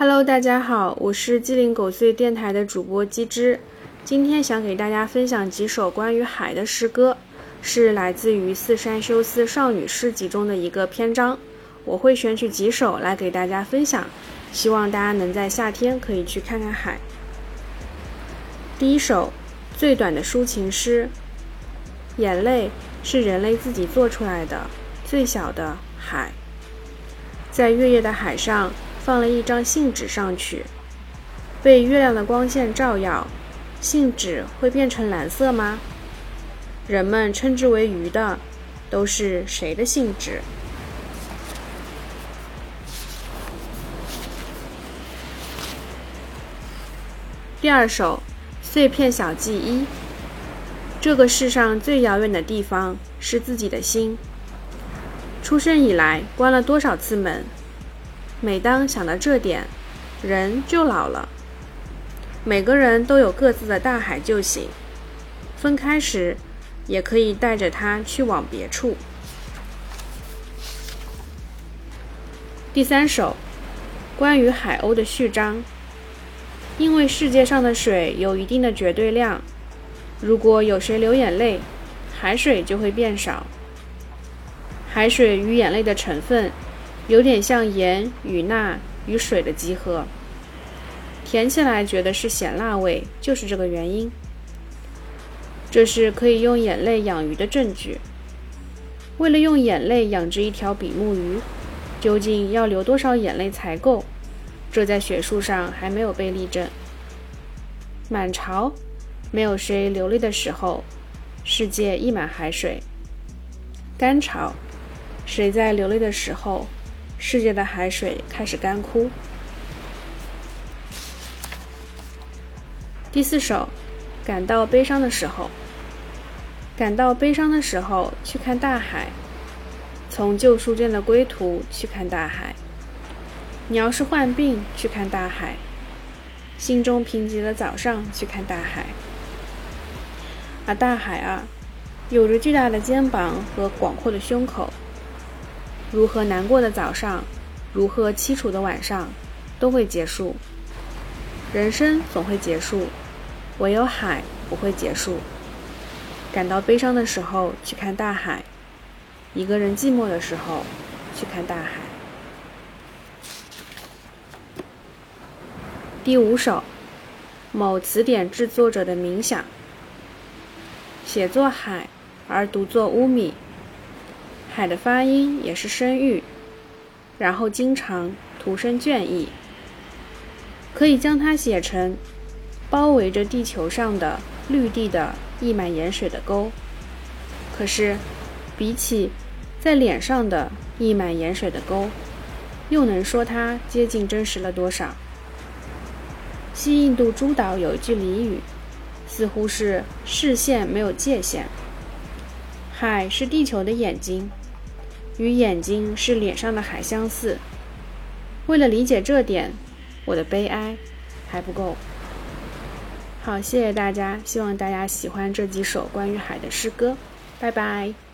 Hello，大家好，我是鸡零狗碎电台的主播鸡汁，今天想给大家分享几首关于海的诗歌，是来自于四山修斯少女诗集中的一个篇章。我会选取几首来给大家分享，希望大家能在夏天可以去看看海。第一首，最短的抒情诗。眼泪是人类自己做出来的，最小的海，在月夜的海上。放了一张信纸上去，被月亮的光线照耀，信纸会变成蓝色吗？人们称之为鱼的，都是谁的信纸？第二首碎片小记一。这个世上最遥远的地方是自己的心。出生以来关了多少次门？每当想到这点，人就老了。每个人都有各自的大海就行，分开时也可以带着它去往别处。第三首，关于海鸥的序章。因为世界上的水有一定的绝对量，如果有谁流眼泪，海水就会变少。海水与眼泪的成分。有点像盐与钠与水的集合，甜起来觉得是咸辣味，就是这个原因。这是可以用眼泪养鱼的证据。为了用眼泪养殖一条比目鱼，究竟要流多少眼泪才够？这在学术上还没有被例证。满潮，没有谁流泪的时候，世界溢满海水。干潮，谁在流泪的时候？世界的海水开始干枯。第四首，感到悲伤的时候，感到悲伤的时候去看大海，从旧书店的归途去看大海。你要是患病去看大海，心中贫瘠的早上去看大海。啊，大海啊，有着巨大的肩膀和广阔的胸口。如何难过的早上，如何凄楚的晚上，都会结束。人生总会结束，唯有海不会结束。感到悲伤的时候去看大海，一个人寂寞的时候去看大海。第五首，某词典制作者的冥想。写作海，而读作乌米。海的发音也是声域，然后经常徒生倦意，可以将它写成包围着地球上的绿地的溢满盐水的沟。可是，比起在脸上的溢满盐水的沟，又能说它接近真实了多少？西印度诸岛有一句俚语，似乎是视线没有界限，海是地球的眼睛。与眼睛是脸上的海相似。为了理解这点，我的悲哀还不够。好，谢谢大家，希望大家喜欢这几首关于海的诗歌。拜拜。